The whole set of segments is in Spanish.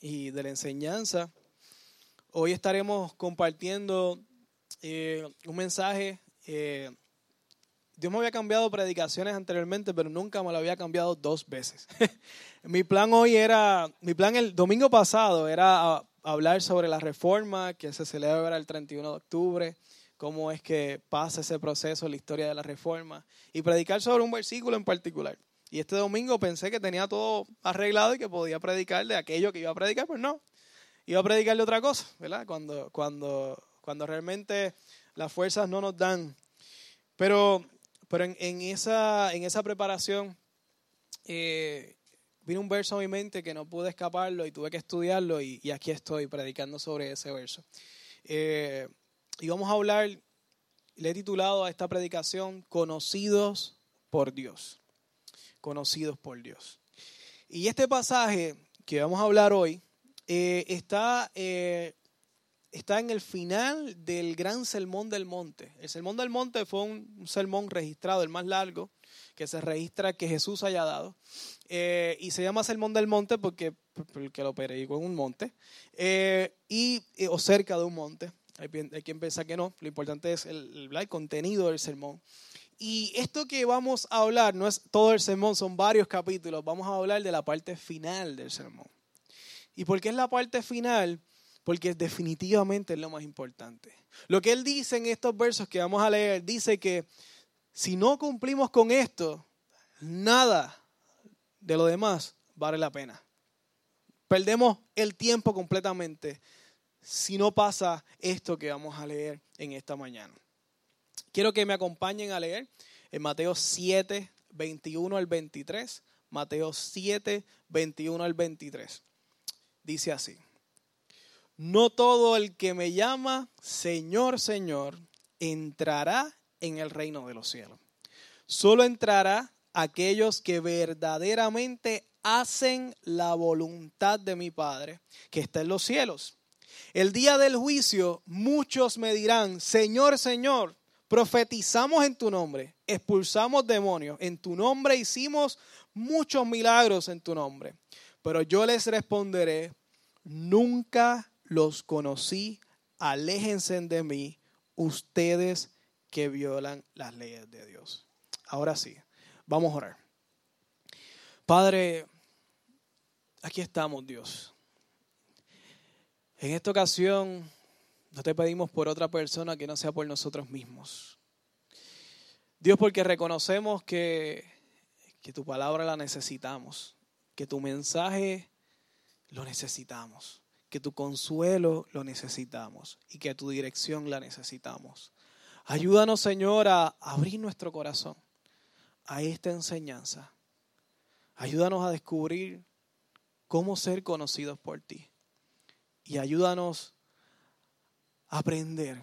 y de la enseñanza. Hoy estaremos compartiendo eh, un mensaje. Eh, Dios me había cambiado predicaciones anteriormente, pero nunca me lo había cambiado dos veces. mi plan hoy era, mi plan el domingo pasado era hablar sobre la reforma que se celebra el 31 de octubre, cómo es que pasa ese proceso, la historia de la reforma, y predicar sobre un versículo en particular. Y este domingo pensé que tenía todo arreglado y que podía predicar de aquello que iba a predicar, pues no. Iba a predicar de otra cosa, ¿verdad? Cuando, cuando, cuando realmente las fuerzas no nos dan. Pero, pero en, esa, en esa preparación eh, vino un verso a mi mente que no pude escaparlo y tuve que estudiarlo y, aquí estoy predicando sobre ese verso. Eh, y vamos a hablar, le he titulado a esta predicación, Conocidos por Dios conocidos por Dios. Y este pasaje que vamos a hablar hoy eh, está, eh, está en el final del gran sermón del monte. El sermón del monte fue un, sermón registrado, el más largo que se registra que Jesús haya dado. Eh, y se llama sermón del monte porque, porque lo predicó en un monte y, o cerca de un monte. Hay, quien piensa que no, lo importante es el, el contenido del sermón. Y esto que vamos a hablar no es todo el sermón, son varios capítulos. Vamos a hablar de la parte final del sermón. ¿Y por qué es la parte final? Porque definitivamente es lo más importante. Lo que él dice en estos versos que vamos a leer, dice que si no cumplimos con esto, nada de lo demás vale la pena. Perdemos el tiempo completamente si no pasa esto que vamos a leer en esta mañana. Quiero que me acompañen a leer en Mateo 7, 21 al 23. Mateo 7, 21 al 23. Dice así. No todo el que me llama Señor, Señor, entrará en el reino de los cielos. Solo entrará aquellos que verdaderamente hacen la voluntad de mi Padre, que está en los cielos. El día del juicio muchos me dirán, Señor, Señor, Profetizamos en tu nombre, expulsamos demonios, en tu nombre hicimos muchos milagros en tu nombre. Pero yo les responderé, nunca los conocí, aléjense de mí, ustedes que violan las leyes de Dios. Ahora sí, vamos a orar. Padre, aquí estamos, Dios. En esta ocasión no te pedimos por otra persona que no sea por nosotros mismos. Dios, porque reconocemos que, que tu palabra la necesitamos, que tu mensaje lo necesitamos, que tu consuelo lo necesitamos y que tu dirección la necesitamos. Ayúdanos, Señor, a abrir nuestro corazón a esta enseñanza. Ayúdanos a descubrir cómo ser conocidos por ti. Y ayúdanos aprender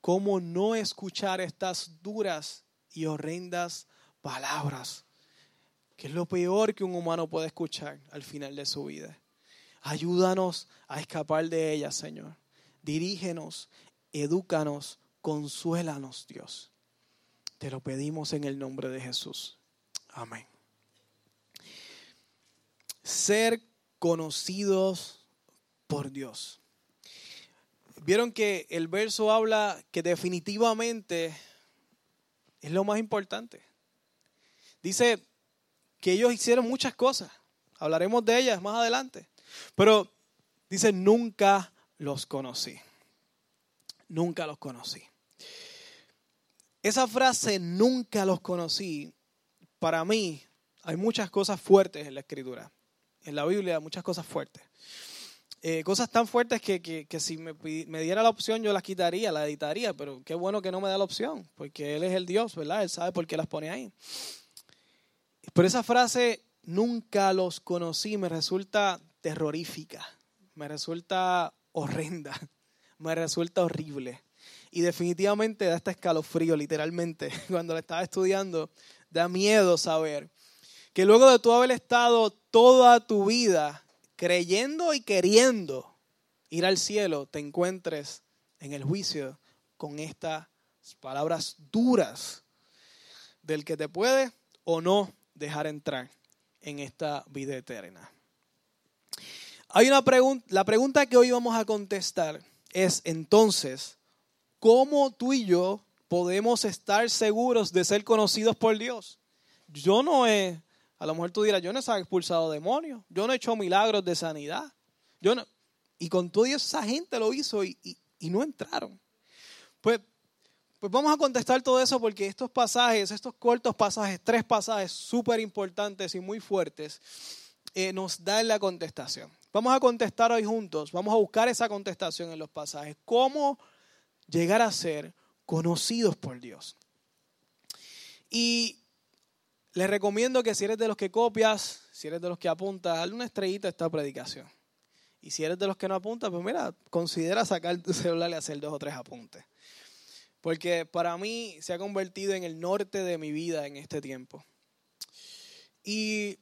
cómo no escuchar estas duras y horrendas palabras, que es lo peor que un humano puede escuchar al final de su vida. Ayúdanos a escapar de ellas, Señor. Dirígenos, edúcanos, consuélanos, Dios. Te lo pedimos en el nombre de Jesús. Amén. Ser conocidos por Dios. Vieron que el verso habla que definitivamente es lo más importante. Dice que ellos hicieron muchas cosas. Hablaremos de ellas más adelante. Pero dice, nunca los conocí. Nunca los conocí. Esa frase, nunca los conocí, para mí hay muchas cosas fuertes en la escritura. En la Biblia hay muchas cosas fuertes. Eh, cosas tan fuertes que, que, si me, me, diera la opción yo las quitaría, las editaría, pero qué bueno que no me da la opción, porque Él es el Dios, ¿verdad? Él sabe por qué las pone ahí. Pero esa frase, nunca los conocí, me resulta terrorífica, me resulta horrenda, me resulta horrible. Y definitivamente da este escalofrío, literalmente, cuando la estaba estudiando, da miedo saber que luego de tú haber estado toda tu vida creyendo y queriendo ir al cielo, te encuentres en el juicio con estas palabras duras del que te puede o no dejar entrar en esta vida eterna. Hay una pregunta, la pregunta que hoy vamos a contestar es entonces, ¿cómo tú y yo podemos estar seguros de ser conocidos por Dios? Yo no he, a lo mejor tú dirás, yo no he expulsado demonios, yo no he hecho milagros de sanidad, yo no, y con todo esa gente lo hizo y, y no entraron. Pues pues vamos a contestar todo eso porque estos pasajes, estos cortos pasajes, tres pasajes súper importantes y muy fuertes, eh, nos dan la contestación. Vamos a contestar hoy juntos, vamos a buscar esa contestación en los pasajes. ¿Cómo llegar a ser conocidos por Dios? Y les recomiendo que si eres de los que copias, si eres de los que apuntas, dale una estrellita a esta predicación. Y si eres de los que no apuntas, pues mira, considera sacar tu celular y hacer dos o tres apuntes. Porque para mí se ha convertido en el norte de mi vida en este tiempo. Y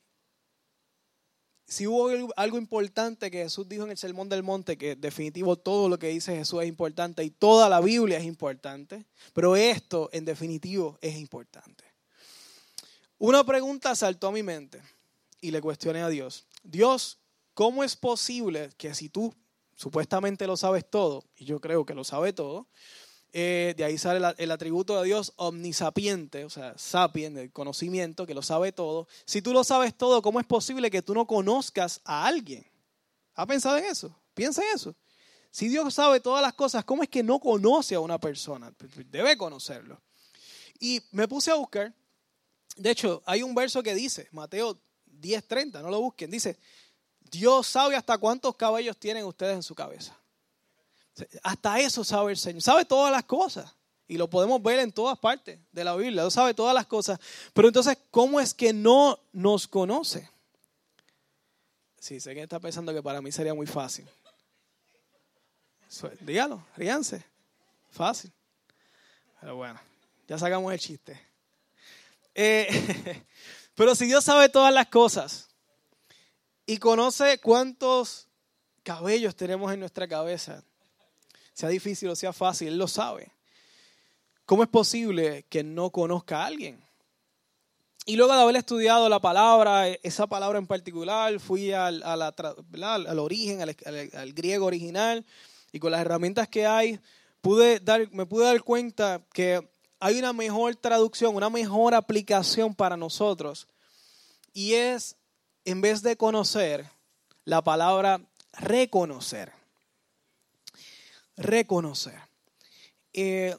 si hubo algo importante que Jesús dijo en el Sermón del Monte, que definitivo todo lo que dice Jesús es importante y toda la Biblia es importante, pero esto en definitivo es importante. Una pregunta saltó a mi mente y le cuestioné a Dios. Dios, ¿cómo es posible que si tú supuestamente lo sabes todo, y yo creo que lo sabe todo, eh, de ahí sale el atributo de Dios omnisapiente, o sea, sapien, el conocimiento, que lo sabe todo. Si tú lo sabes todo, ¿cómo es posible que tú no conozcas a alguien? ¿Ha pensado en eso? Piensa en eso. Si Dios sabe todas las cosas, ¿cómo es que no conoce a una persona? Debe conocerlo. Y me puse a buscar. De hecho, hay un verso que dice, Mateo 10:30, no lo busquen, dice, Dios sabe hasta cuántos cabellos tienen ustedes en su cabeza. Hasta eso sabe el Señor. Sabe todas las cosas. Y lo podemos ver en todas partes de la Biblia. Él sabe todas las cosas. Pero entonces, ¿cómo es que no nos conoce? Sí, sé que está pensando que para mí sería muy fácil. Dígalo, ríanse. Fácil. Pero bueno, ya sacamos el chiste. Eh, pero si Dios sabe todas las cosas y conoce cuántos cabellos tenemos en nuestra cabeza, sea difícil o sea fácil, Él lo sabe. ¿Cómo es posible que no conozca a alguien? Y luego de haber estudiado la palabra, esa palabra en particular, fui al, al origen, al, al, griego original, y con las herramientas que hay, pude dar, me pude dar cuenta que hay una mejor traducción, una mejor aplicación para nosotros. Y es, en vez de conocer, la palabra reconocer reconocer. Eh,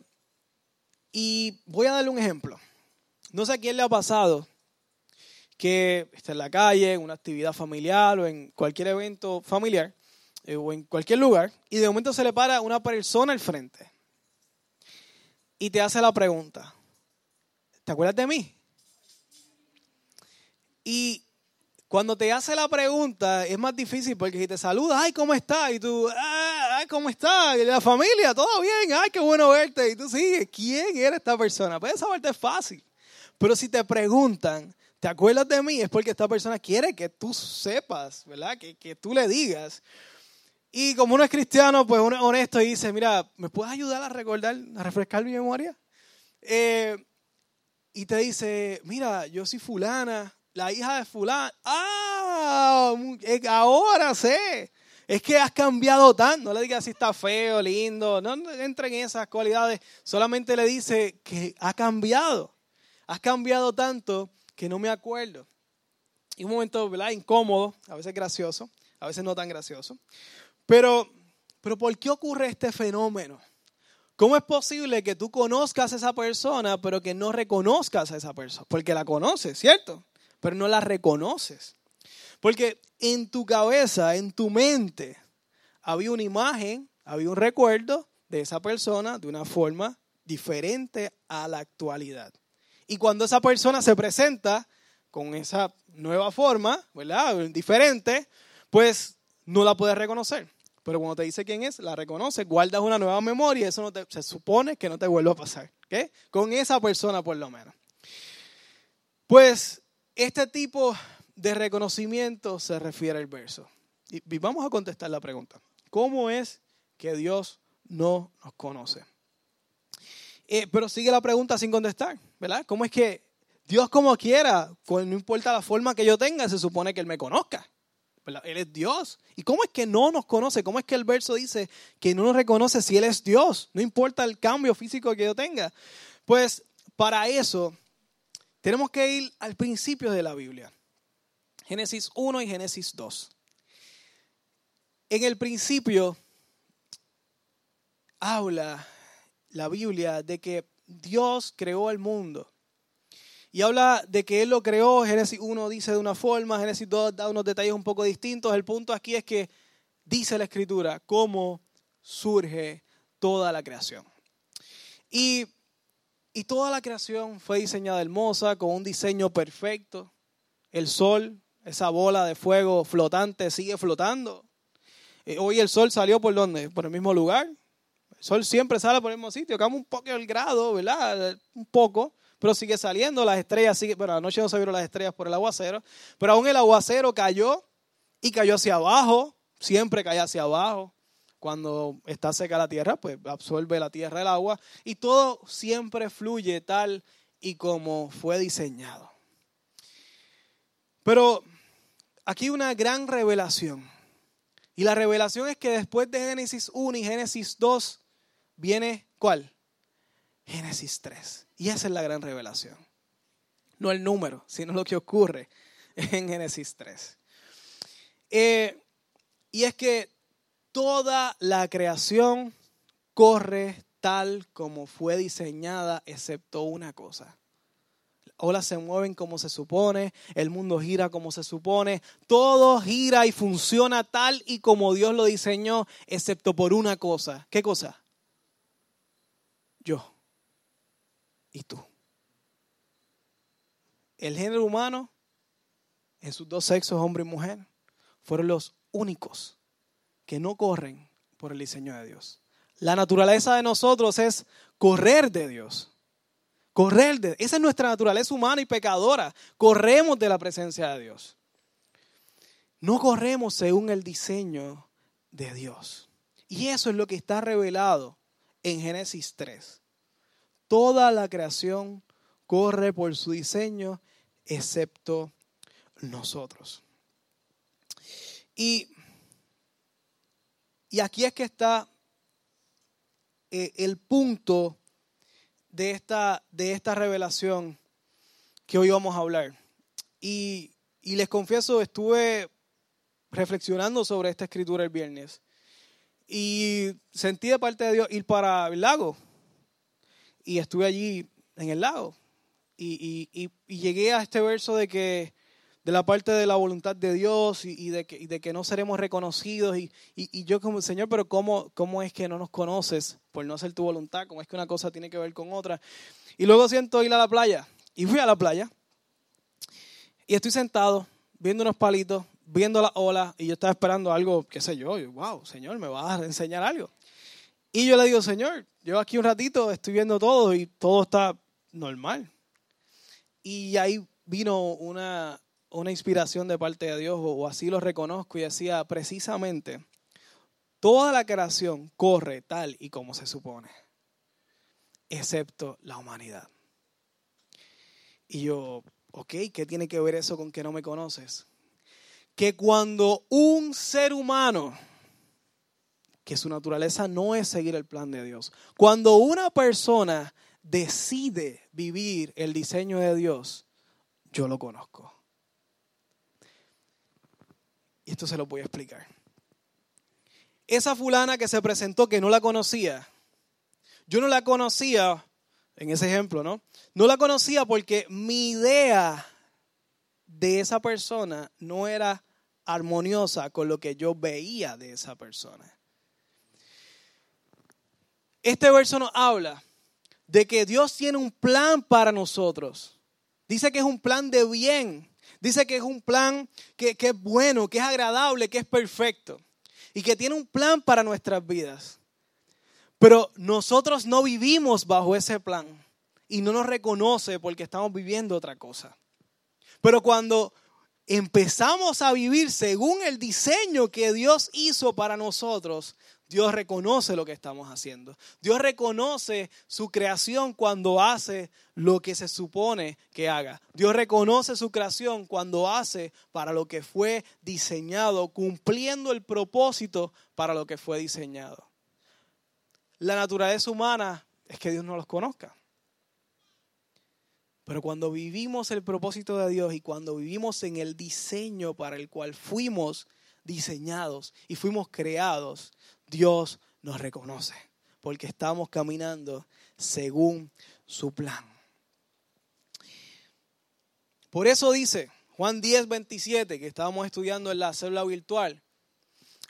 y voy a darle un ejemplo. No sé a quién le ha pasado que está en la calle, en una actividad familiar o en cualquier evento familiar eh, o en cualquier lugar y de momento se le para una persona al frente y te hace la pregunta, ¿te acuerdas de mí? Y cuando te hace la pregunta es más difícil porque si te saluda, ay, ¿cómo estás? Y tú, ah, ay, ¿cómo estás? Y la familia, todo bien, ay, qué bueno verte. Y tú sigues, ¿quién era esta persona? Esa parte es fácil. Pero si te preguntan, ¿te acuerdas de mí? Es porque esta persona quiere que tú sepas, ¿verdad? Que, que tú le digas. Y como uno es cristiano, pues uno es honesto y dice, mira, ¿me puedes ayudar a recordar, a refrescar mi memoria? Eh, y te dice, mira, yo soy fulana, la hija de fulano. Ah, ahora sé. Es que has cambiado tanto. No le digas si está feo, lindo. No entren en esas cualidades. Solamente le dice que ha cambiado. Has cambiado tanto que no me acuerdo. Y un momento, ¿verdad? Incómodo, a veces gracioso, a veces no tan gracioso. Pero, pero ¿por qué ocurre este fenómeno? ¿Cómo es posible que tú conozcas a esa persona, pero que no reconozcas a esa persona? Porque la conoces, ¿cierto? pero no la reconoces. Porque en tu cabeza, en tu mente, había una imagen, había un recuerdo de esa persona de una forma diferente a la actualidad. Y cuando esa persona se presenta con esa nueva forma, ¿verdad? Diferente, pues no la puedes reconocer. Pero cuando te dice quién es, la reconoces, guardas una nueva memoria y eso no se supone que no te vuelva a pasar. ¿okay? Con esa persona por lo menos. Pues este tipo de reconocimiento se refiere al verso. Y vamos a contestar la pregunta. ¿Cómo es que Dios no nos conoce? Eh, pero sigue la pregunta sin contestar, ¿verdad? ¿Cómo es que Dios como quiera, no importa la forma que yo tenga, se supone que Él me conozca? Él es Dios. ¿Y cómo es que no nos conoce? ¿Cómo es que el verso dice que no nos reconoce si Él es Dios? No importa el cambio físico que yo tenga. Pues para eso tenemos que ir al principio de la Biblia. Génesis 1 y Génesis 2. En el principio habla la Biblia de que Dios creó el mundo. Y habla de que Él lo creó. Génesis 1 dice de una forma, Génesis 2 da unos detalles un poco distintos. El punto aquí es que dice la Escritura cómo surge toda la creación. Y, y toda la creación fue diseñada hermosa, con un diseño perfecto. El sol, esa bola de fuego flotante, sigue flotando. Eh, hoy el sol salió por donde? Por el mismo lugar. El sol siempre sale por el mismo sitio, cambia un poco el grado, ¿verdad? Un poco, pero sigue saliendo, las estrellas siguen, bueno, anoche no se vieron las estrellas por el aguacero, pero aún el aguacero cayó y cayó hacia abajo, siempre cae hacia abajo. Cuando está seca la tierra, pues absorbe la tierra el agua y todo siempre fluye tal y como fue diseñado. Pero aquí una gran revelación. Y la revelación es que después de Génesis 1 y Génesis 2 viene ¿cuál? Génesis 3. Y esa es la gran revelación. No el número, sino lo que ocurre en Génesis 3. Eh, y es que toda la creación corre tal como fue diseñada, excepto una cosa olas se mueven como se supone, el mundo gira como se supone, todo gira y funciona tal y como Dios lo diseñó, excepto por una cosa. ¿Qué cosa? Yo y tú. El género humano, en sus dos sexos, hombre y mujer, fueron los únicos que no corren por el diseño de Dios. La naturaleza de nosotros es correr de Dios. Correr, de, esa es nuestra naturaleza humana y pecadora. Corremos de la presencia de Dios. No corremos según el diseño de Dios. Y eso es lo que está revelado en Génesis 3. Toda la creación corre por su diseño, excepto nosotros. Y, y aquí es que está eh, el punto de esta, de esta revelación que hoy vamos a hablar. Y, y les confieso, estuve reflexionando sobre esta escritura el viernes y sentí de parte de Dios ir para el lago. Y estuve allí en el lago. Y, y, y, llegué a este verso de que de la parte de la voluntad de Dios y, de, que, de, que, no seremos reconocidos. Y, yo como, Señor, pero ¿cómo, ¿cómo es que no nos conoces por no hacer tu voluntad? ¿Cómo es que una cosa tiene que ver con otra? Y luego siento ir a la playa. Y fui a la playa. Y estoy sentado viendo unos palitos, viendo las olas. Y yo estaba esperando algo, qué sé yo. wow, Señor, me vas a enseñar algo. Y yo le digo, Señor, yo aquí un ratito estoy viendo todo y todo está normal. Y ahí vino una, una inspiración de parte de Dios, o así lo reconozco, y decía precisamente, toda la creación corre tal y como se supone, excepto la humanidad. Y yo, ok, ¿qué tiene que ver eso con que no me conoces? Que cuando un ser humano, que su naturaleza no es seguir el plan de Dios, cuando una persona decide vivir el diseño de Dios, yo lo conozco. Y esto se lo voy a explicar. Esa fulana que se presentó que no la conocía, yo no la conocía, en ese ejemplo, ¿no? No la conocía porque mi idea de esa persona no era armoniosa con lo que yo veía de esa persona. Este verso nos habla de que Dios tiene un plan para nosotros. Dice que es un plan de bien. Dice que es un plan que, es bueno, que es agradable, que es perfecto y que tiene un plan para nuestras vidas. Pero nosotros no vivimos bajo ese plan y no nos reconoce porque estamos viviendo otra cosa. Pero cuando empezamos a vivir según el diseño que Dios hizo para nosotros, Dios reconoce lo que estamos haciendo. Dios reconoce su creación cuando hace lo que se supone que haga. Dios reconoce su creación cuando hace para lo que fue diseñado, cumpliendo el propósito para lo que fue diseñado. La naturaleza humana es que Dios no los conozca. Pero cuando vivimos el propósito de Dios y cuando vivimos en el diseño para el cual fuimos diseñados y fuimos creados, Dios nos reconoce, porque estamos caminando según su plan. Por eso dice Juan 10, 27, que estábamos estudiando en la célula virtual,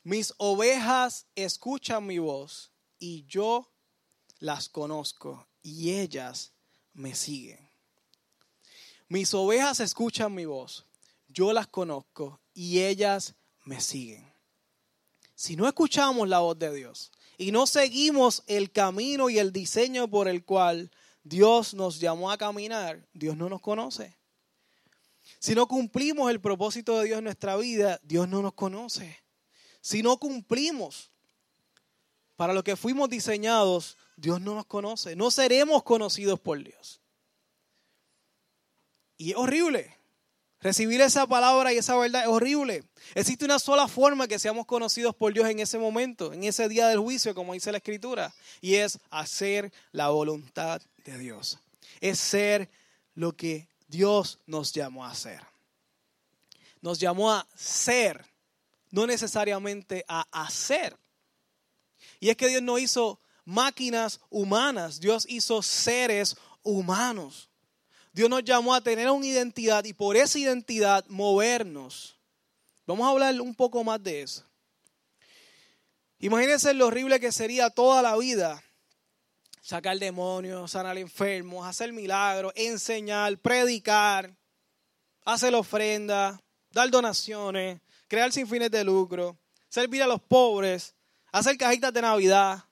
mis ovejas escuchan mi voz y yo las conozco y ellas me siguen. Mis ovejas escuchan mi voz, yo las conozco y ellas me siguen. Si no escuchamos la voz de Dios y no seguimos el camino y el diseño por el cual Dios nos llamó a caminar, Dios no nos conoce. Si no cumplimos el propósito de Dios en nuestra vida, Dios no nos conoce. Si no cumplimos para lo que fuimos diseñados, Dios no nos conoce. No seremos conocidos por Dios. Y es horrible. Recibir esa palabra y esa verdad es horrible. Existe una sola forma que seamos conocidos por Dios en ese momento, en ese día del juicio, como dice la Escritura, y es hacer la voluntad de Dios. Es ser lo que Dios nos llamó a hacer. Nos llamó a ser, no necesariamente a hacer. Y es que Dios no hizo máquinas humanas, Dios hizo seres humanos. Dios nos llamó a tener una identidad y por esa identidad movernos. Vamos a hablar un poco más de eso. Imagínense lo horrible que sería toda la vida. Sacar demonios, sanar enfermos, hacer milagros, enseñar, predicar, hacer ofrenda, dar donaciones, crear sin fines de lucro, servir a los pobres, hacer cajitas de Navidad.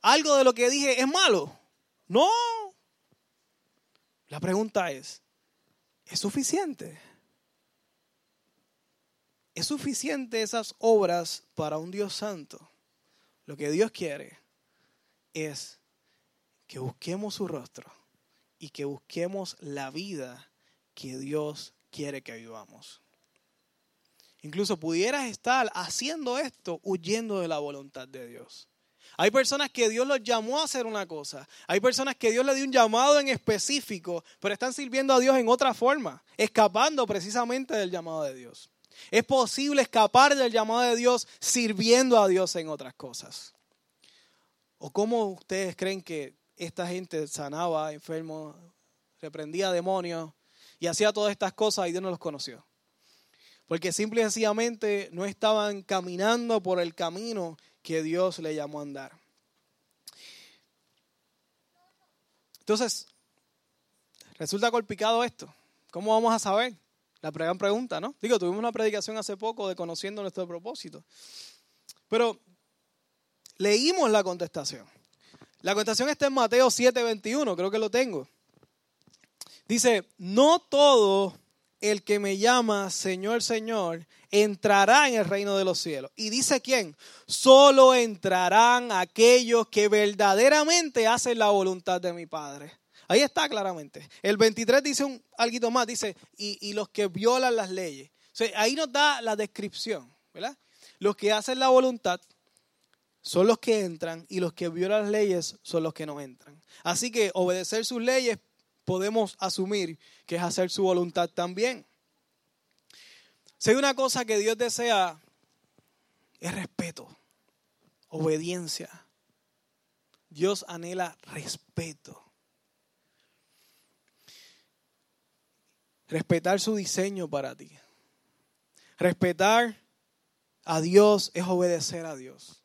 Algo de lo que dije es malo. No, la pregunta es, ¿es suficiente? ¿Es suficiente esas obras para un Dios santo? Lo que Dios quiere es que busquemos su rostro y que busquemos la vida que Dios quiere que vivamos. Incluso pudieras estar haciendo esto huyendo de la voluntad de Dios. Hay personas que Dios los llamó a hacer una cosa. Hay personas que Dios le dio un llamado en específico, pero están sirviendo a Dios en otra forma, escapando precisamente del llamado de Dios. Es posible escapar del llamado de Dios sirviendo a Dios en otras cosas. ¿O cómo ustedes creen que esta gente sanaba enfermos, reprendía demonios y hacía todas estas cosas y Dios no los conoció? Porque simple y sencillamente no estaban caminando por el camino que Dios le llamó a andar. Entonces, resulta colpicado esto. ¿Cómo vamos a saber? La gran pregunta, ¿no? Digo, tuvimos una predicación hace poco de conociendo nuestro propósito. Pero leímos la contestación. La contestación está en Mateo 7:21, creo que lo tengo. Dice, no todo el que me llama Señor, Señor, entrará en el reino de los cielos. ¿Y dice quién? Solo entrarán aquellos que verdaderamente hacen la voluntad de mi Padre. Ahí está claramente. El 23 dice un algo más, dice, y, los que violan las leyes. ahí nos da la descripción, ¿verdad? Los que hacen la voluntad son los que entran y los que violan las leyes son los que no entran. Así que obedecer sus leyes podemos asumir que es hacer su voluntad también. Si hay una cosa que Dios desea, es respeto, obediencia. Dios anhela respeto. Respetar su diseño para ti. Respetar a Dios es obedecer a Dios.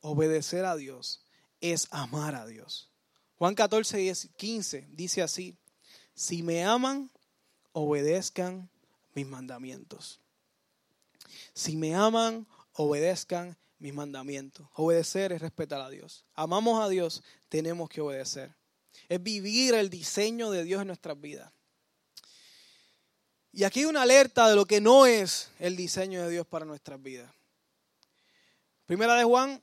Obedecer a Dios es amar a Dios. Juan 14, 15 dice así, si me aman, obedezcan mis mandamientos. Si me aman, obedezcan mis mandamientos. Obedecer es respetar a Dios. Amamos a Dios, tenemos que obedecer. Es vivir el diseño de Dios en nuestras vidas. Y aquí hay una alerta de lo que no es el diseño de Dios para nuestras vidas. Primera de Juan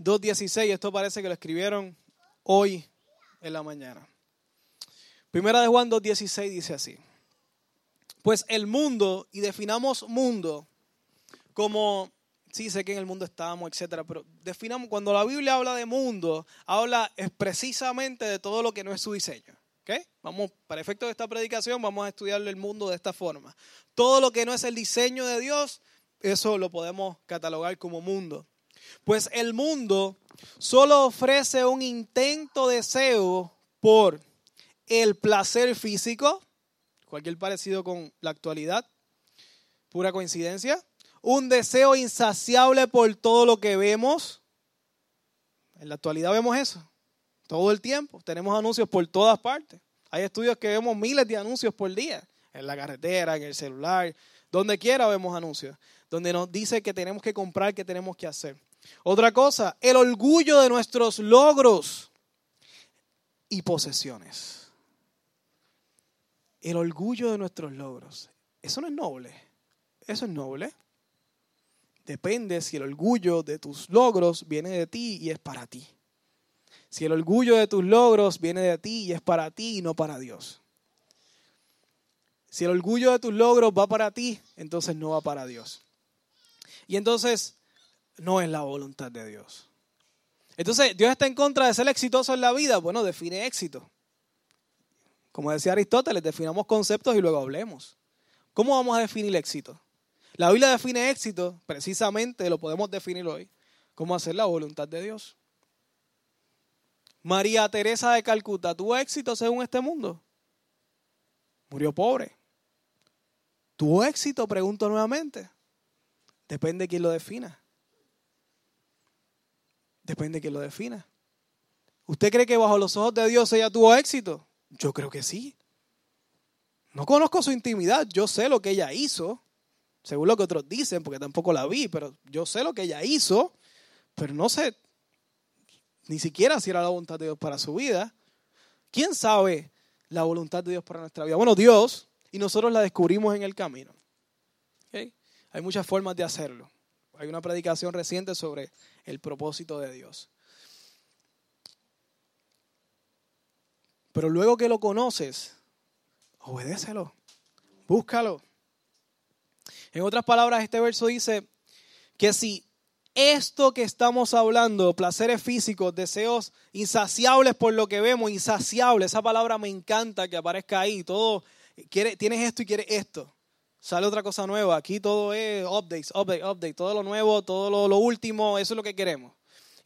2.16, esto parece que lo escribieron hoy en la mañana. Primera de Juan 2.16 dice así. Pues el mundo, y definamos mundo como, sí sé que en el mundo estamos, etcétera, pero definamos, cuando la Biblia habla de mundo, habla precisamente de todo lo que no es su diseño. ¿Okay? Vamos, para efecto de esta predicación, vamos a estudiar el mundo de esta forma. Todo lo que no es el diseño de Dios, eso lo podemos catalogar como mundo. Pues el mundo solo ofrece un intento deseo por el placer físico, cualquier parecido con la actualidad, pura coincidencia, un deseo insaciable por todo lo que vemos. En la actualidad vemos eso, todo el tiempo. Tenemos anuncios por todas partes. Hay estudios que vemos miles de anuncios por día, en la carretera, en el celular, donde quiera vemos anuncios, donde nos dice que tenemos que comprar, que tenemos que hacer. Otra cosa, el orgullo de nuestros logros y posesiones. El orgullo de nuestros logros. Eso no es noble. Eso es noble. Depende si el orgullo de tus logros viene de ti y es para ti. Si el orgullo de tus logros viene de ti y es para ti y no para Dios. Si el orgullo de tus logros va para ti, entonces no va para Dios. Y entonces no es la voluntad de Dios. Entonces, ¿Dios está en contra de ser exitoso en la vida? Bueno, define éxito. Como decía Aristóteles, definamos conceptos y luego hablemos. ¿Cómo vamos a definir éxito? La Biblia define éxito, precisamente lo podemos definir hoy, como hacer la voluntad de Dios. María Teresa de Calcuta tuvo éxito según este mundo. Murió pobre. ¿Tuvo éxito? Pregunto nuevamente. Depende de quién lo defina. Depende de quién lo defina. ¿Usted cree que bajo los ojos de Dios ella tuvo éxito? Yo creo que sí. No conozco su intimidad, yo sé lo que ella hizo, según lo que otros dicen, porque tampoco la vi, pero yo sé lo que ella hizo, pero no sé ni siquiera si era la voluntad de Dios para su vida. ¿Quién sabe la voluntad de Dios para nuestra vida? Bueno, Dios, y nosotros la descubrimos en el camino. Hay muchas formas de hacerlo. Hay una predicación reciente sobre el propósito de Dios. Pero luego que lo conoces, obedécelo, búscalo. En otras palabras, este verso dice que si esto que estamos hablando, placeres físicos, deseos insaciables por lo que vemos, insaciables, esa palabra me encanta que aparezca ahí, todo, quiere, tienes esto y quieres esto. Sale otra cosa nueva, aquí todo es updates, update, update, todo lo nuevo, todo lo, lo último, eso es lo que queremos.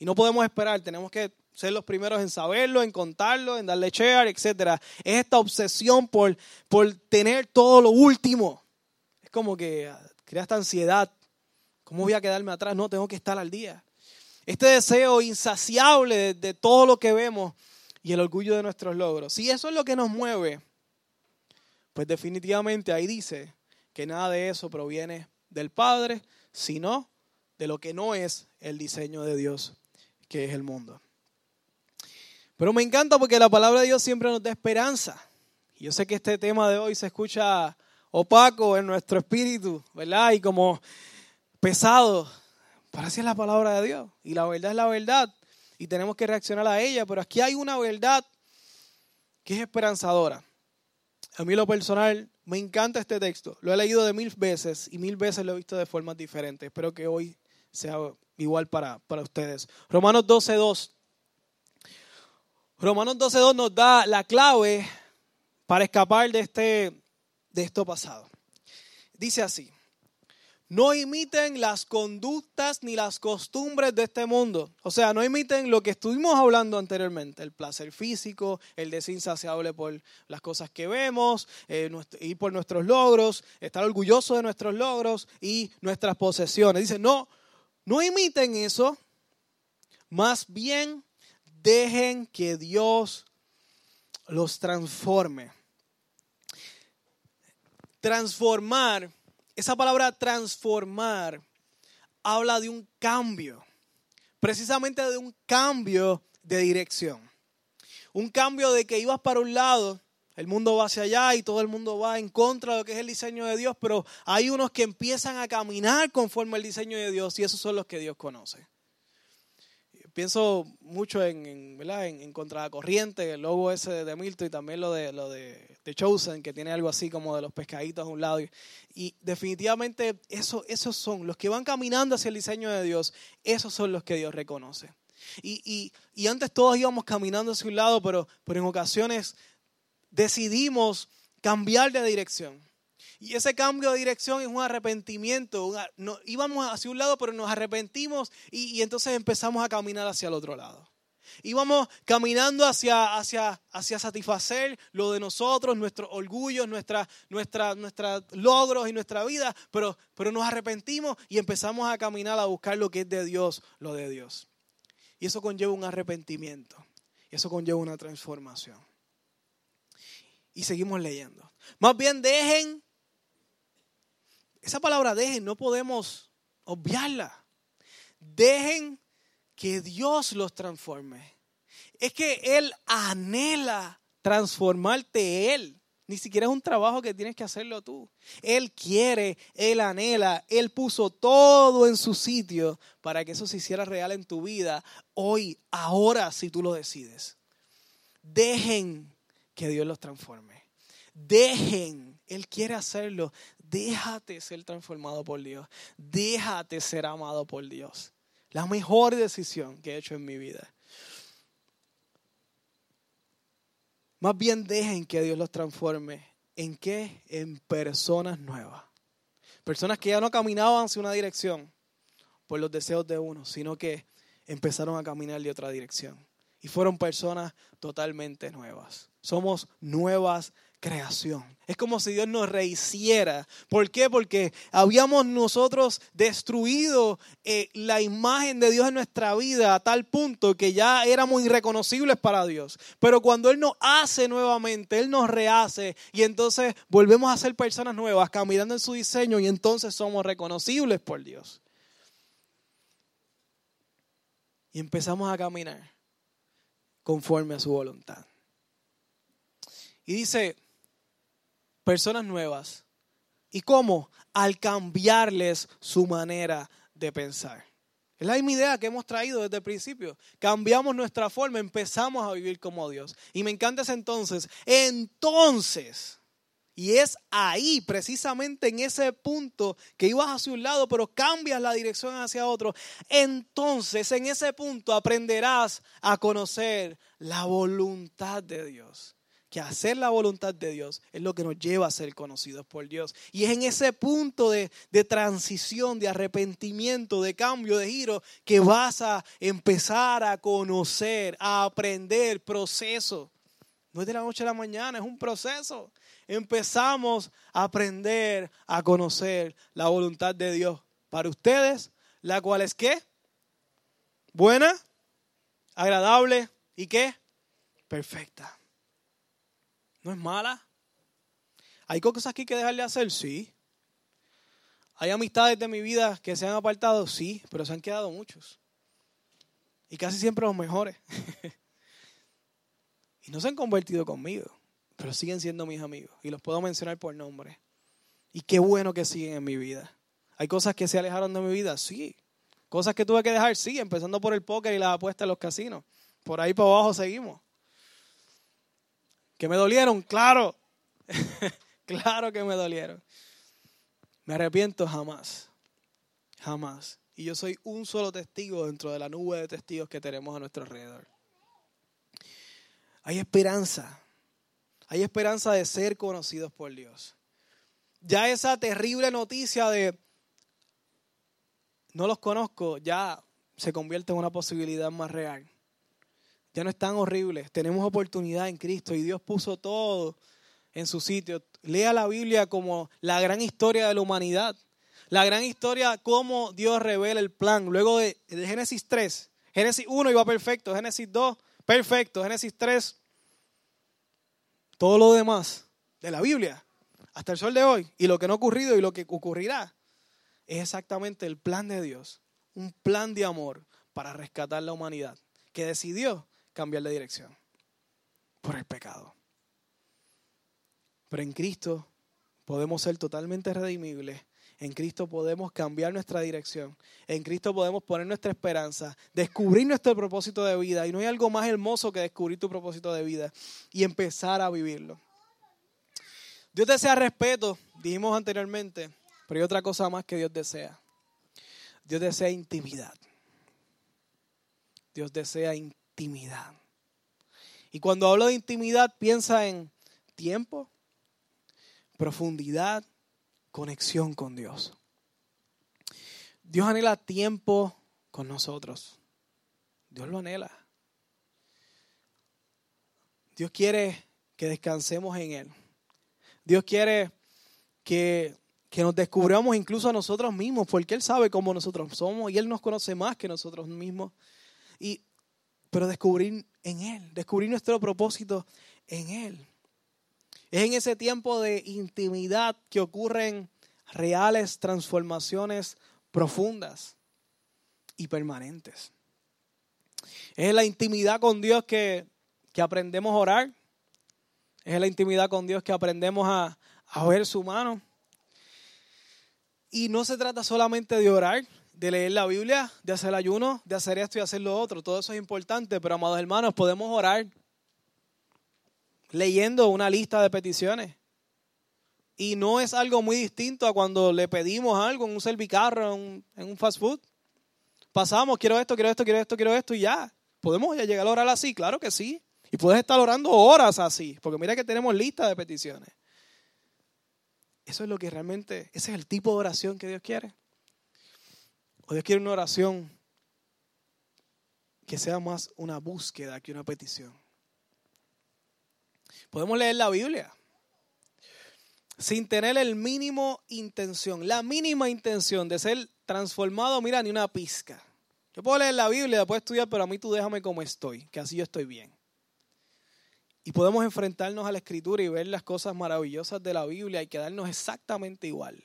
Y no podemos esperar, tenemos que ser los primeros en saberlo, en contarlo, en darle share, etc. Es esta obsesión por, por tener todo lo último. Es como que crea esta ansiedad. ¿Cómo voy a quedarme atrás? No, tengo que estar al día. Este deseo insaciable de, de todo lo que vemos y el orgullo de nuestros logros. Si eso es lo que nos mueve, pues definitivamente ahí dice que nada de eso proviene del Padre, sino de lo que no es el diseño de Dios, que es el mundo. Pero me encanta porque la palabra de Dios siempre nos da esperanza. Yo sé que este tema de hoy se escucha opaco en nuestro espíritu, ¿verdad? Y como pesado. Pero así es la palabra de Dios. Y la verdad es la verdad. Y tenemos que reaccionar a ella. Pero aquí hay una verdad que es esperanzadora. A mí lo personal me encanta este texto. Lo he leído de mil veces y mil veces lo he visto de formas diferentes. Espero que hoy sea igual para, para ustedes. Romanos 12.2 Romanos 12.2 nos da la clave para escapar de, este, de esto pasado. Dice así, no imiten las conductas ni las costumbres de este mundo. O sea, no imiten lo que estuvimos hablando anteriormente, el placer físico, el desinsaciable por las cosas que vemos, eh, ir por nuestros logros, estar orgulloso de nuestros logros y nuestras posesiones. Dice, no, no imiten eso, más bien Dejen que Dios los transforme. Transformar, esa palabra transformar habla de un cambio, precisamente de un cambio de dirección. Un cambio de que ibas para un lado El mundo va hacia allá y todo el mundo va en contra de lo que es el diseño de Dios, pero hay unos que empiezan a caminar conforme al diseño de Dios y esos son los que Dios conoce. Pienso mucho en, en, ¿verdad? en, en contra la corriente, el logo ese de Milton y también lo de, lo de, de Chosen, que tiene algo así como de los pescaditos a un lado. Y, definitivamente eso, esos son los que van caminando hacia el diseño de Dios, esos son los que Dios reconoce. Y, y, y antes todos íbamos caminando hacia un lado, pero, pero en ocasiones decidimos cambiar de dirección. Y ese cambio de dirección es un arrepentimiento. no, íbamos hacia un lado, pero nos arrepentimos y, entonces empezamos a caminar hacia el otro lado. Íbamos caminando hacia, hacia, hacia satisfacer lo de nosotros, nuestros orgullos, nuestros nuestra, nuestra logros y nuestra vida, pero, pero nos arrepentimos y empezamos a caminar a buscar lo que es de Dios, lo de Dios. Y eso conlleva un arrepentimiento. Y eso conlleva una transformación y seguimos leyendo. Más bien dejen, esa palabra dejen, no podemos obviarla. Dejen que Dios los transforme. Es que Él anhela transformarte Él. Ni siquiera es un trabajo que tienes que hacerlo tú. Él quiere, Él anhela, Él puso todo en su sitio para que eso se hiciera real en tu vida hoy, ahora, si tú lo decides. Dejen que Dios los transforme. Dejen, Él quiere hacerlo. Déjate ser transformado por Dios. Déjate ser amado por Dios. La mejor decisión que he hecho en mi vida. Más bien dejen que Dios los transforme. ¿En qué? En personas nuevas. Personas que ya no caminaban hacia una dirección por los deseos de uno, sino que empezaron a caminar de otra dirección. Y fueron personas totalmente nuevas. Somos nuevas creación. Es como si Dios nos rehiciera. ¿Por qué? Porque habíamos nosotros destruido eh, la imagen de Dios en nuestra vida a tal punto que ya éramos irreconocibles para Dios. Pero cuando Él nos hace nuevamente, Él nos rehace y entonces volvemos a ser personas nuevas, caminando en su diseño y entonces somos reconocibles por Dios. Y empezamos a caminar conforme a su voluntad. Y dice, personas nuevas. ¿Y cómo? Al cambiarles su manera de pensar. Es la misma idea que hemos traído desde el principio. Cambiamos nuestra forma, empezamos a vivir como Dios. Y me encanta ese entonces. Entonces, y es ahí, precisamente en ese punto, que ibas hacia un lado, pero cambias la dirección hacia otro. Entonces, en ese punto aprenderás a conocer la voluntad de Dios que hacer la voluntad de Dios es lo que nos lleva a ser conocidos por Dios. Y es en ese punto de, de, transición, de arrepentimiento, de cambio, de giro, que vas a empezar a conocer, a aprender proceso. No es de la noche a la mañana, es un proceso. Empezamos a aprender a conocer la voluntad de Dios para ustedes, la cual es qué? Buena, agradable y qué? Perfecta. ¿No es mala? ¿Hay cosas aquí que dejarle hacer? Sí. ¿Hay amistades de mi vida que se han apartado? Sí, pero se han quedado muchos. Y casi siempre los mejores. y no se han convertido conmigo, pero siguen siendo mis amigos. Y los puedo mencionar por nombre. Y qué bueno que siguen en mi vida. ¿Hay cosas que se alejaron de mi vida? Sí. Cosas que tuve que dejar, sí, empezando por el póker y las apuestas en los casinos. Por ahí para abajo seguimos. ¿Que me dolieron? Claro. claro que me dolieron. Me arrepiento jamás. Jamás. Y yo soy un solo testigo dentro de la nube de testigos que tenemos a nuestro alrededor. Hay esperanza. Hay esperanza de ser conocidos por Dios. Ya esa terrible noticia de no los conozco, ya se convierte en una posibilidad más real ya no es tan horrible. Tenemos oportunidad en Cristo y Dios puso todo en su sitio. Lea la Biblia como la gran historia de la humanidad. La gran historia, cómo Dios revela el plan. Luego de, Génesis 3, Génesis 1 iba perfecto, Génesis 2, perfecto, Génesis 3, todo lo demás de la Biblia, hasta el sol de hoy, y lo que no ha ocurrido y lo que ocurrirá, es exactamente el plan de Dios. Un plan de amor para rescatar la humanidad, que decidió cambiar de dirección por el pecado. Pero en Cristo podemos ser totalmente redimibles. En Cristo podemos cambiar nuestra dirección. En Cristo podemos poner nuestra esperanza, descubrir nuestro propósito de vida. Y no hay algo más hermoso que descubrir tu propósito de vida y empezar a vivirlo. Dios desea respeto, dijimos anteriormente, pero hay otra cosa más que Dios desea. Dios desea intimidad. Dios desea intimidad. Y cuando hablo de intimidad, piensa en tiempo, profundidad, conexión con Dios. Dios anhela tiempo con nosotros. Dios lo anhela. Dios quiere que descansemos en Él. Dios quiere que, que, nos descubramos incluso a nosotros mismos, porque Él sabe cómo nosotros somos y Él nos conoce más que nosotros mismos. Y, pero descubrir en Él, descubrir nuestro propósito en Él. Es en ese tiempo de intimidad que ocurren reales transformaciones profundas y permanentes. Es en la intimidad con Dios que, que aprendemos a orar. Es en la intimidad con Dios que aprendemos a, a ver su mano. Y no se trata solamente de orar, de leer la Biblia, de hacer ayuno, de hacer esto y hacer lo otro. Todo eso es importante, pero amados hermanos, podemos orar leyendo una lista de peticiones. Y no es algo muy distinto a cuando le pedimos algo en un servicarro, en un, fast food. Pasamos, quiero esto, quiero esto, quiero esto, quiero esto y ya. ¿Podemos ya llegar a orar así? Claro que sí. Y puedes estar orando horas así, porque mira que tenemos lista de peticiones. Eso es lo que realmente, ese es el tipo de oración que Dios quiere. O Dios quiere una oración que sea más una búsqueda que una petición. Podemos leer la Biblia sin tener el mínimo intención, la mínima intención de ser transformado, mira, ni una pizca. Yo puedo leer la Biblia, puedo estudiar, pero a mí tú déjame como estoy, que así yo estoy bien. Y podemos enfrentarnos a la escritura y ver las cosas maravillosas de la Biblia y quedarnos exactamente igual.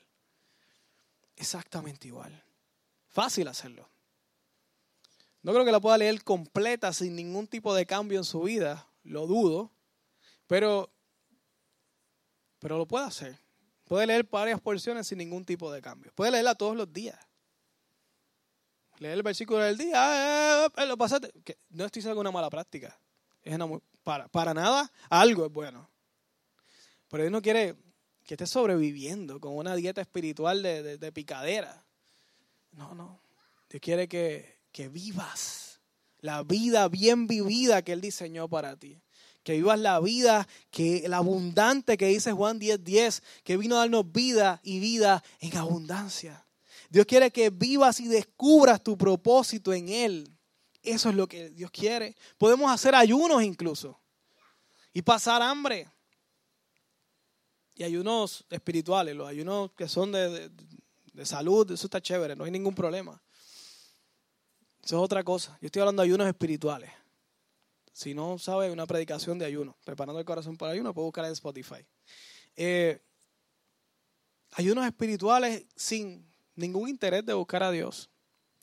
Exactamente igual. Fácil hacerlo. No creo que la pueda leer completa sin ningún tipo de cambio en su vida, lo dudo, pero pero lo puede hacer. Puede leer varias porciones sin ningún tipo de cambio. Puede leerla todos los días. Leer el versículo del día, ah, eh, eh, lo pasaste. no estoy diciendo una mala práctica. Es para, para nada, algo es bueno. Pero Dios no quiere que estés sobreviviendo con una dieta espiritual de, de, picadera. No, no. Dios quiere que, que vivas la vida bien vivida que Él diseñó para ti que vivas la vida, que la abundante que dice Juan 10:10, 10, que vino a darnos vida y vida en abundancia. Dios quiere que vivas y descubras tu propósito en Él. Eso es lo que Dios quiere. Podemos hacer ayunos incluso y pasar hambre. Y ayunos espirituales, los ayunos que son de salud, eso está chévere, no hay ningún problema. Eso es otra cosa. Yo estoy hablando de ayunos espirituales. Si no sabe, una predicación de ayuno, preparando el corazón para ayuno, puede buscar en Spotify. Eh, ayunos espirituales sin ningún interés de buscar a Dios,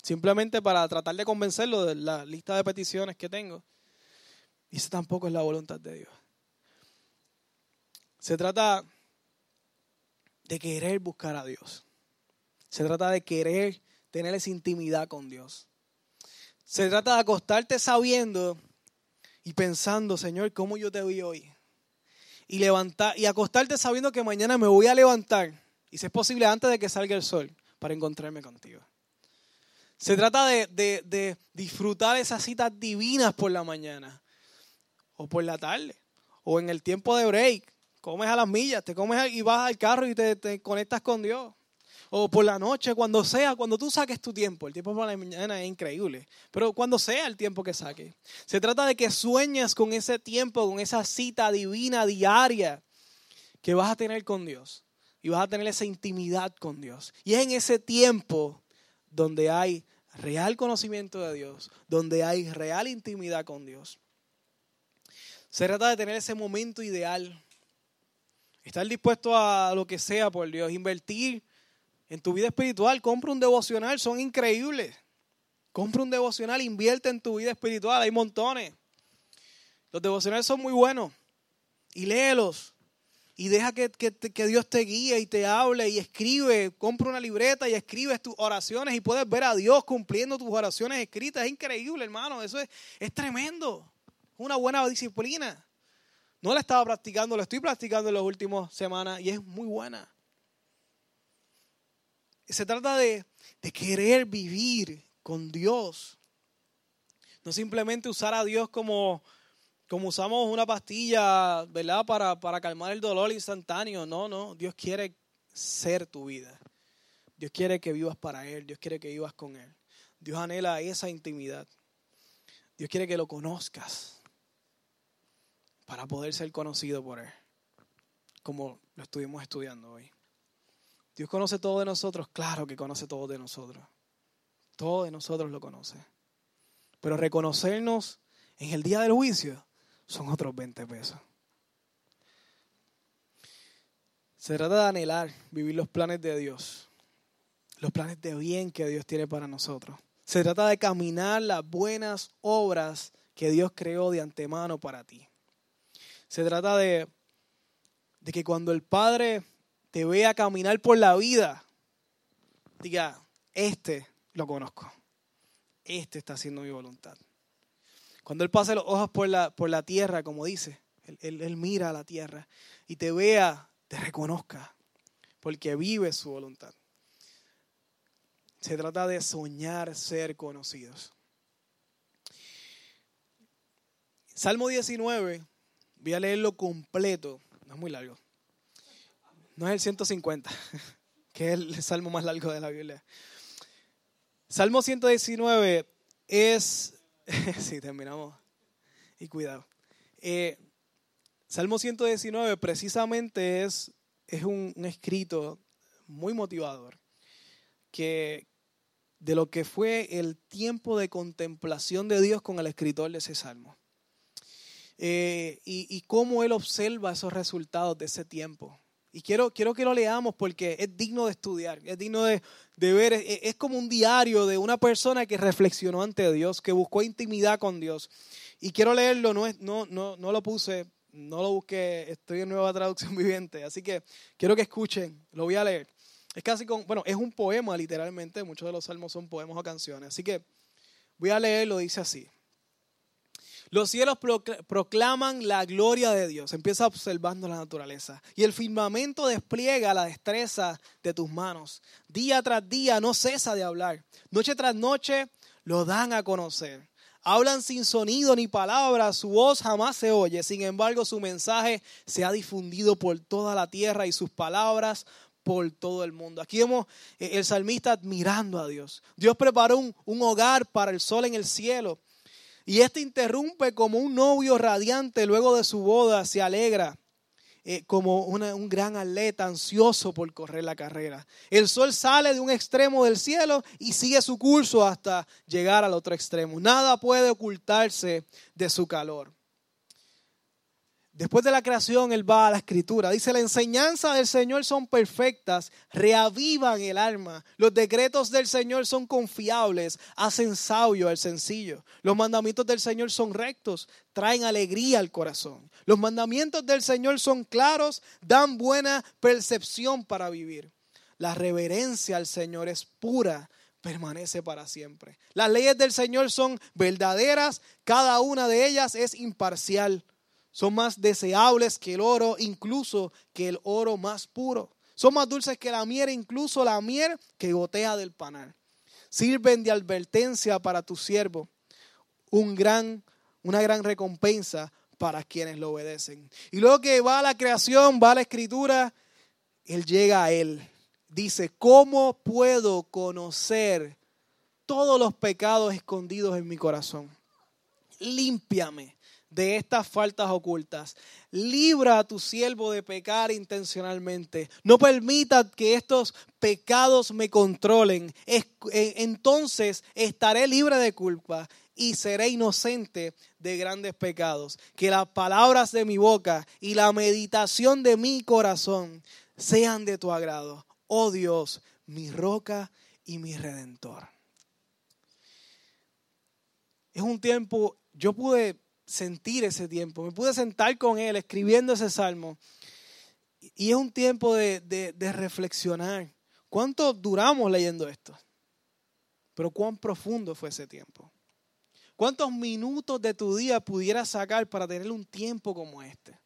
simplemente para tratar de convencerlo de la lista de peticiones que tengo. Y eso tampoco es la voluntad de Dios. Se trata de querer buscar a Dios. Se trata de querer tener esa intimidad con Dios. Se trata de acostarte sabiendo y pensando, Señor, ¿cómo yo te vi hoy? Y levantar y acostarte sabiendo que mañana me voy a levantar, y si es posible antes de que salga el sol, para encontrarme contigo. Se trata de, de disfrutar esas citas divinas por la mañana, o por la tarde, o en el tiempo de break. Comes a las millas, te comes y vas al carro y te, te conectas con Dios o por la noche, cuando sea, cuando tú saques tu tiempo. El tiempo por la mañana es increíble, pero cuando sea el tiempo que saques. Se trata de que sueñes con ese tiempo, con esa cita divina diaria que vas a tener con Dios y vas a tener esa intimidad con Dios. Y es en ese tiempo donde hay real conocimiento de Dios, donde hay real intimidad con Dios. Se trata de tener ese momento ideal, estar dispuesto a lo que sea por Dios, invertir en tu vida espiritual, compra un devocional, son increíbles. Compra un devocional, invierte en tu vida espiritual, hay montones. Los devocionales son muy buenos y léelos. y deja que, que, Dios te guíe y te hable y escribe, compra una libreta y escribes tus oraciones y puedes ver a Dios cumpliendo tus oraciones escritas. Es increíble, hermano, eso es, es tremendo. Una buena disciplina. No la estaba practicando, la estoy practicando en las últimas semanas y es muy buena. Se trata de, querer vivir con Dios. No simplemente usar a Dios como usamos una pastilla, ¿verdad? Para calmar el dolor instantáneo. No, no. Dios quiere ser tu vida. Dios quiere que vivas para Él. Dios quiere que vivas con Él. Dios anhela esa intimidad. Dios quiere que lo conozcas para poder ser conocido por Él, como lo estuvimos estudiando hoy. Dios conoce todo de nosotros, claro que conoce todo de nosotros. Todo de nosotros lo conoce. Pero reconocernos en el día del juicio son otros 20 pesos. Se trata de anhelar, vivir los planes de Dios, los planes de bien que Dios tiene para nosotros. Se trata de caminar las buenas obras que Dios creó de antemano para ti. Se trata de, de que cuando el Padre te vea caminar por la vida, diga, este lo conozco, este está haciendo mi voluntad. Cuando Él pase los ojos por la, por la tierra, como dice, él, él, mira a la tierra y te vea, te reconozca, porque vive su voluntad. Se trata de soñar ser conocidos. Salmo 19, voy a leerlo completo, no es muy largo. No es el 150, que es el salmo más largo de la Biblia. Salmo 119 es sí, terminamos. Y cuidado. Eh, Salmo 119 precisamente es, es un, escrito muy motivador que de lo que fue el tiempo de contemplación de Dios con el escritor de ese salmo. Eh, y, y, cómo él observa esos resultados de ese tiempo. Y quiero, quiero que lo leamos porque es digno de estudiar, es digno de, ver, es, como un diario de una persona que reflexionó ante Dios, que buscó intimidad con Dios. Y quiero leerlo, no, no, no, no lo puse, no lo busqué, estoy en nueva traducción viviente, así que quiero que escuchen, lo voy a leer. Es casi con, bueno, es un poema literalmente, muchos de los salmos son poemas o canciones, así que voy a leerlo, dice así. Los cielos proclaman la gloria de Dios. Empieza observando la naturaleza. Y el firmamento despliega la destreza de tus manos. Día tras día no cesa de hablar. Noche tras noche lo dan a conocer. Hablan sin sonido ni palabras, su voz jamás se oye. Sin embargo, su mensaje se ha difundido por toda la tierra y sus palabras por todo el mundo. Aquí vemos eh, el salmista admirando a Dios. Dios preparó un hogar para el sol en el cielo y este interrumpe como un novio radiante luego de su boda, se alegra. Eh, como un gran atleta ansioso por correr la carrera. El sol sale de un extremo del cielo y sigue su curso hasta llegar al otro extremo. Nada puede ocultarse de su calor. Después de la creación, Él va a la escritura. Dice, la enseñanza del Señor son perfectas, reavivan el alma. Los decretos del Señor son confiables, hacen sabio al sencillo. Los mandamientos del Señor son rectos, traen alegría al corazón. Los mandamientos del Señor son claros, dan buena percepción para vivir. La reverencia al Señor es pura, permanece para siempre. Las leyes del Señor son verdaderas, cada una de ellas es imparcial son más deseables que el oro, incluso que el oro más puro. Son más dulces que la miel, incluso la miel que gotea del panal. Sirven de advertencia para tu siervo, un gran, una gran recompensa para quienes lo obedecen. Y luego que va a la creación, va a la escritura, Él llega a Él. Dice, ¿cómo puedo conocer todos los pecados escondidos en mi corazón? Límpiame de estas faltas ocultas. Libra a tu siervo de pecar intencionalmente. No permita que estos pecados me controlen. E, entonces estaré libre de culpa y seré inocente de grandes pecados. Que las palabras de mi boca y la meditación de mi corazón sean de tu agrado. Oh Dios, mi roca y mi redentor. Es un tiempo, yo pude sentir ese tiempo. Me pude sentar con él escribiendo ese salmo Y es un tiempo de, de reflexionar. ¿Cuánto duramos leyendo esto? Pero cuán profundo fue ese tiempo. ¿Cuántos minutos de tu día pudieras sacar para tener un tiempo como este?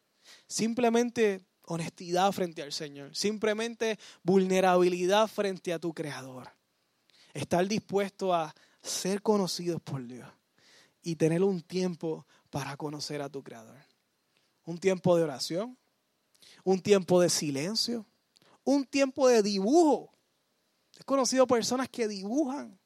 Simplemente honestidad frente al Señor, simplemente vulnerabilidad frente a tu Creador. Estar dispuesto a ser conocidos por Dios y tener un tiempo para conocer a tu Creador. Un tiempo de oración, un tiempo de silencio, un tiempo de dibujo. He conocido personas que dibujan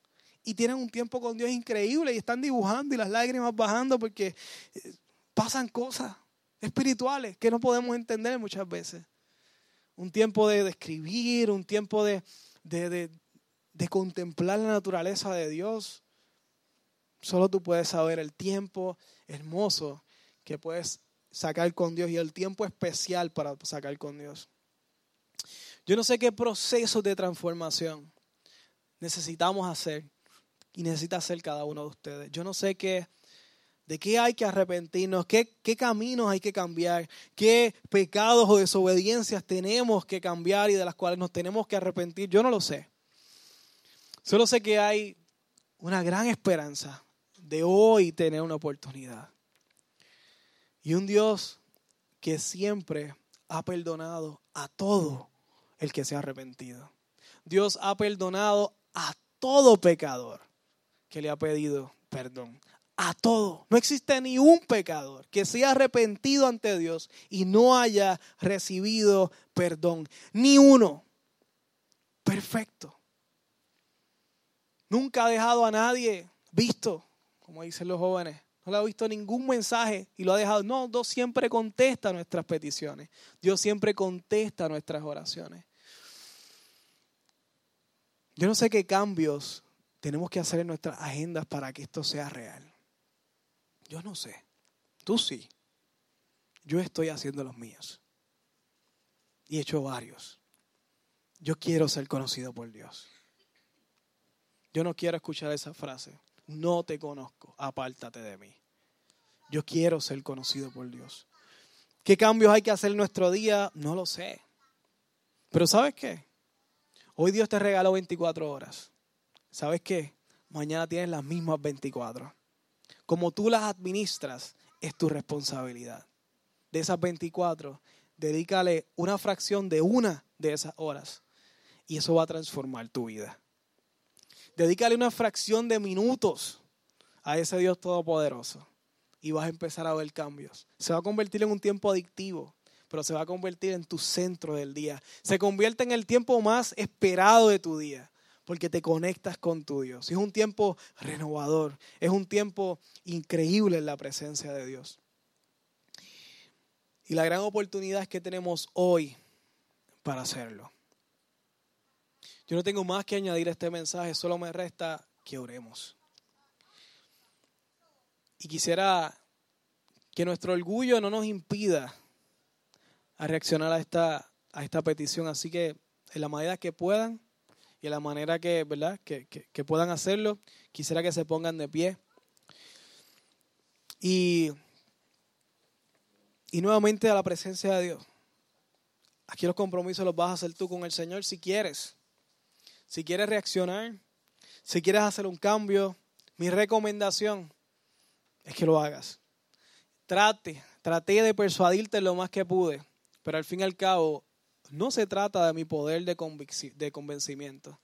y tienen un tiempo con Dios increíble y están dibujando y las lágrimas bajando porque eh, pasan cosas espirituales que no podemos entender muchas veces. Un tiempo de escribir, un tiempo de, de, de contemplar la naturaleza de Dios. Solo tú puedes saber el tiempo hermoso que puedes sacar con Dios y el tiempo especial para sacar con Dios. Yo no sé qué proceso de transformación necesitamos hacer y necesita hacer cada uno de ustedes. Yo no sé qué, de qué hay que arrepentirnos, qué, qué caminos hay que cambiar, qué pecados o desobediencias tenemos que cambiar y de las cuales nos tenemos que arrepentir. Yo no lo sé. Solo sé que hay una gran esperanza de hoy tener una oportunidad. Y un Dios que siempre ha perdonado a todo el que se ha arrepentido. Dios ha perdonado a todo pecador que le ha pedido perdón. A todo. No existe ni un pecador que se haya arrepentido ante Dios y no haya recibido perdón. Ni uno. Perfecto. Nunca ha dejado a nadie visto, como dicen los jóvenes. No le ha visto ningún mensaje y lo ha dejado. No, Dios siempre contesta nuestras peticiones. Dios siempre contesta nuestras oraciones. Yo no sé qué cambios tenemos que hacer en nuestras agendas para que esto sea real? Yo no sé. Tú sí. Yo estoy haciendo los míos. Y he hecho varios. Yo quiero ser conocido por Dios. Yo no quiero escuchar esa frase. No te conozco, apártate de mí. Yo quiero ser conocido por Dios. ¿Qué cambios hay que hacer en nuestro día? No lo sé. Pero ¿sabes qué? Hoy Dios te regaló 24 horas. ¿sabes qué? Mañana tienes las mismas 24. Como tú las administras, es tu responsabilidad. De esas 24, dedícale una fracción de una de esas horas y eso va a transformar tu vida. Dedícale una fracción de minutos a ese Dios todopoderoso y vas a empezar a ver cambios. Se va a convertir en un tiempo adictivo, pero se va a convertir en tu centro del día. Se convierte en el tiempo más esperado de tu día porque te conectas con tu Dios. Es un tiempo renovador, es un tiempo increíble en la presencia de Dios. Y la gran oportunidad que tenemos hoy para hacerlo. Yo no tengo más que añadir a este mensaje, solo me resta que oremos. Y quisiera que nuestro orgullo no nos impida a reaccionar a esta, a esta petición, así que en la medida que puedan, y de la manera que, ¿verdad? Que, puedan hacerlo, quisiera que se pongan de pie. Y, y nuevamente a la presencia de Dios. Aquí los compromisos los vas a hacer tú con el Señor si quieres. Si quieres reaccionar, si quieres hacer un cambio, mi recomendación es que lo hagas. Trate, traté de persuadirte lo más que pude, pero al fin y al cabo no se trata de mi poder de, de convencimiento.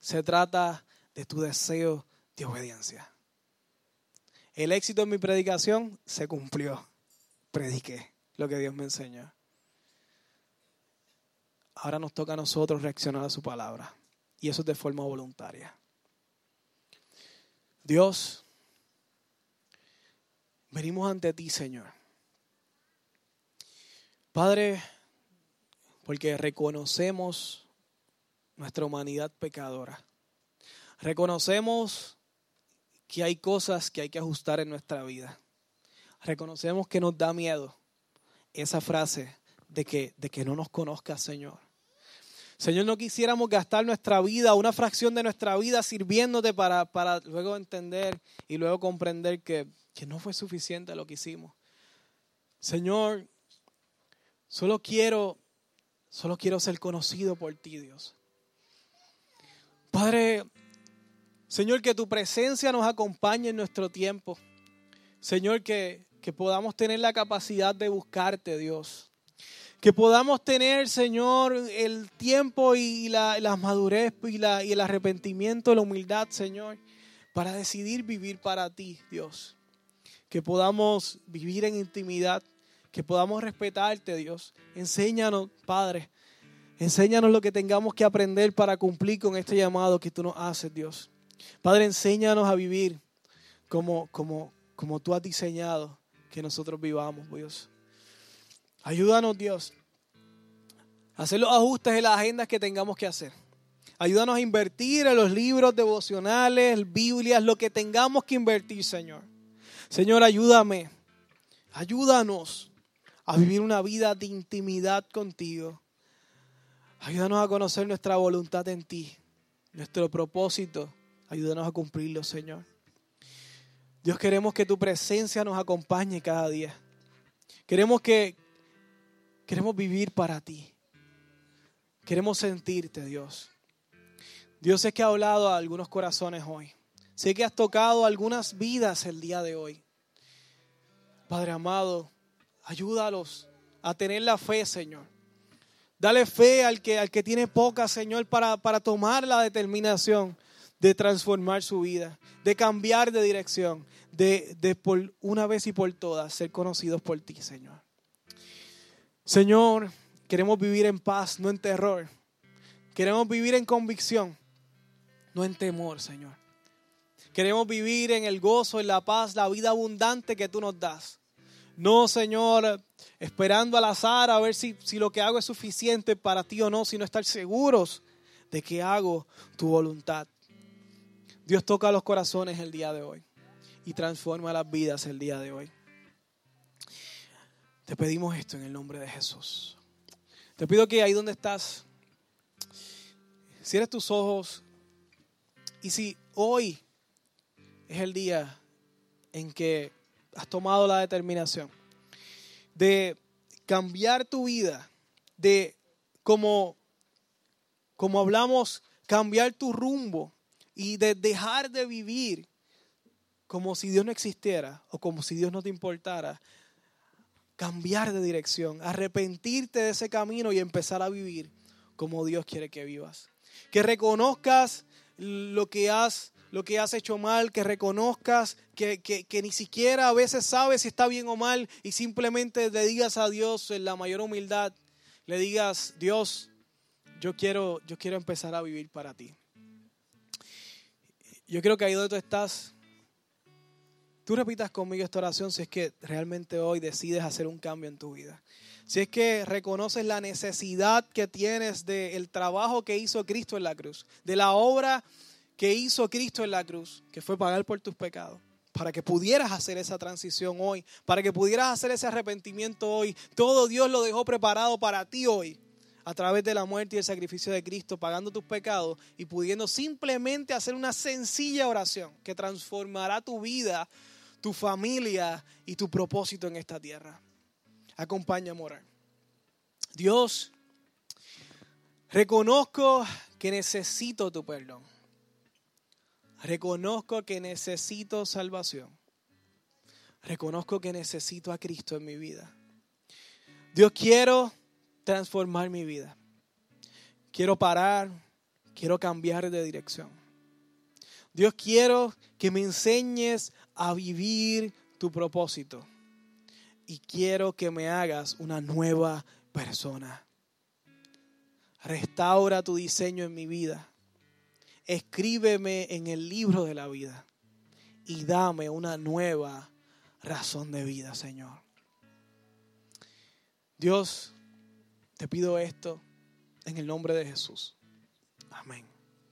Se trata de tu deseo de obediencia. El éxito en mi predicación se cumplió. Prediqué lo que Dios me enseñó. Ahora nos toca a nosotros reaccionar a su palabra. Y eso es de forma voluntaria. Dios, venimos ante ti, Señor. Padre, porque reconocemos nuestra humanidad pecadora. Reconocemos que hay cosas que hay que ajustar en nuestra vida. Reconocemos que nos da miedo esa frase de que, de que no nos conozca, Señor. Señor, no quisiéramos gastar nuestra vida, una fracción de nuestra vida sirviéndote para, para luego entender y luego comprender que, que no fue suficiente lo que hicimos. Señor, solo quiero Solo quiero ser conocido por ti, Dios. Padre, Señor, que tu presencia nos acompañe en nuestro tiempo. Señor, que, que podamos tener la capacidad de buscarte, Dios. Que podamos tener, Señor, el tiempo y la, madurez y, el arrepentimiento, la humildad, Señor, para decidir vivir para ti, Dios. Que podamos vivir en intimidad, que podamos respetarte, Dios. Enséñanos, Padre. Enséñanos lo que tengamos que aprender para cumplir con este llamado que tú nos haces, Dios. Padre, enséñanos a vivir como, como, como tú has diseñado que nosotros vivamos, Dios. Ayúdanos, Dios, a hacer los ajustes en las agendas que tengamos que hacer. Ayúdanos a invertir en los libros devocionales, Biblias, lo que tengamos que invertir, Señor. Señor, ayúdame. Ayúdanos a vivir una vida de intimidad contigo. Ayúdanos a conocer nuestra voluntad en ti, nuestro propósito. Ayúdanos a cumplirlo, Señor. Dios, queremos que tu presencia nos acompañe cada día. Queremos que queremos vivir para ti. Queremos sentirte, Dios. Dios sé que ha hablado a algunos corazones hoy. Sé que has tocado algunas vidas el día de hoy. Padre amado, ayúdalos a tener la fe, Señor. Dale fe al que, al que tiene poca, Señor, para, para tomar la determinación de transformar su vida, de cambiar de dirección, de, de por una vez y por todas ser conocidos por ti, Señor. Señor, queremos vivir en paz, no en terror. Queremos vivir en convicción, no en temor, Señor. Queremos vivir en el gozo, en la paz, la vida abundante que tú nos das. No, Señor, esperando al azar a ver si, si lo que hago es suficiente para ti o no, sino estar seguros de que hago tu voluntad. Dios toca los corazones el día de hoy y transforma las vidas el día de hoy. Te pedimos esto en el nombre de Jesús. Te pido que ahí donde estás, cierres tus ojos y si hoy es el día en que has tomado la determinación de cambiar tu vida, de como, como hablamos, cambiar tu rumbo, y de dejar de vivir como si Dios no existiera o como si Dios no te importara. Cambiar de dirección, arrepentirte de ese camino y empezar a vivir como Dios quiere que vivas. Que reconozcas lo que has, lo que has hecho mal, que reconozcas que, que, ni siquiera a veces sabes si está bien o mal y simplemente le digas a Dios en la mayor humildad, le digas, Dios, yo quiero, yo quiero empezar a vivir para ti. Yo creo que ahí donde tú estás, tú repitas conmigo esta oración si es que realmente hoy decides hacer un cambio en tu vida. Si es que reconoces la necesidad que tienes del trabajo que hizo Cristo en la cruz, de la obra que hizo Cristo en la cruz, que fue pagar por tus pecados, para que pudieras hacer esa transición hoy, para que pudieras hacer ese arrepentimiento hoy. Todo Dios lo dejó preparado para ti hoy a través de la muerte y el sacrificio de Cristo, pagando tus pecados y pudiendo simplemente hacer una sencilla oración que transformará tu vida, tu familia y tu propósito en esta tierra. Acompáñame a. Dios, reconozco que necesito tu perdón. Reconozco que necesito salvación. Reconozco que necesito a Cristo en mi vida. Dios, quiero transformar mi vida. Quiero parar, quiero cambiar de dirección. Dios, quiero que me enseñes a vivir tu propósito. Y quiero que me hagas una nueva persona. Restaura tu diseño en mi vida. Escríbeme en el libro de la vida. Y dame una nueva razón de vida, Señor. Dios, te pido esto en el nombre de Jesús. Amén.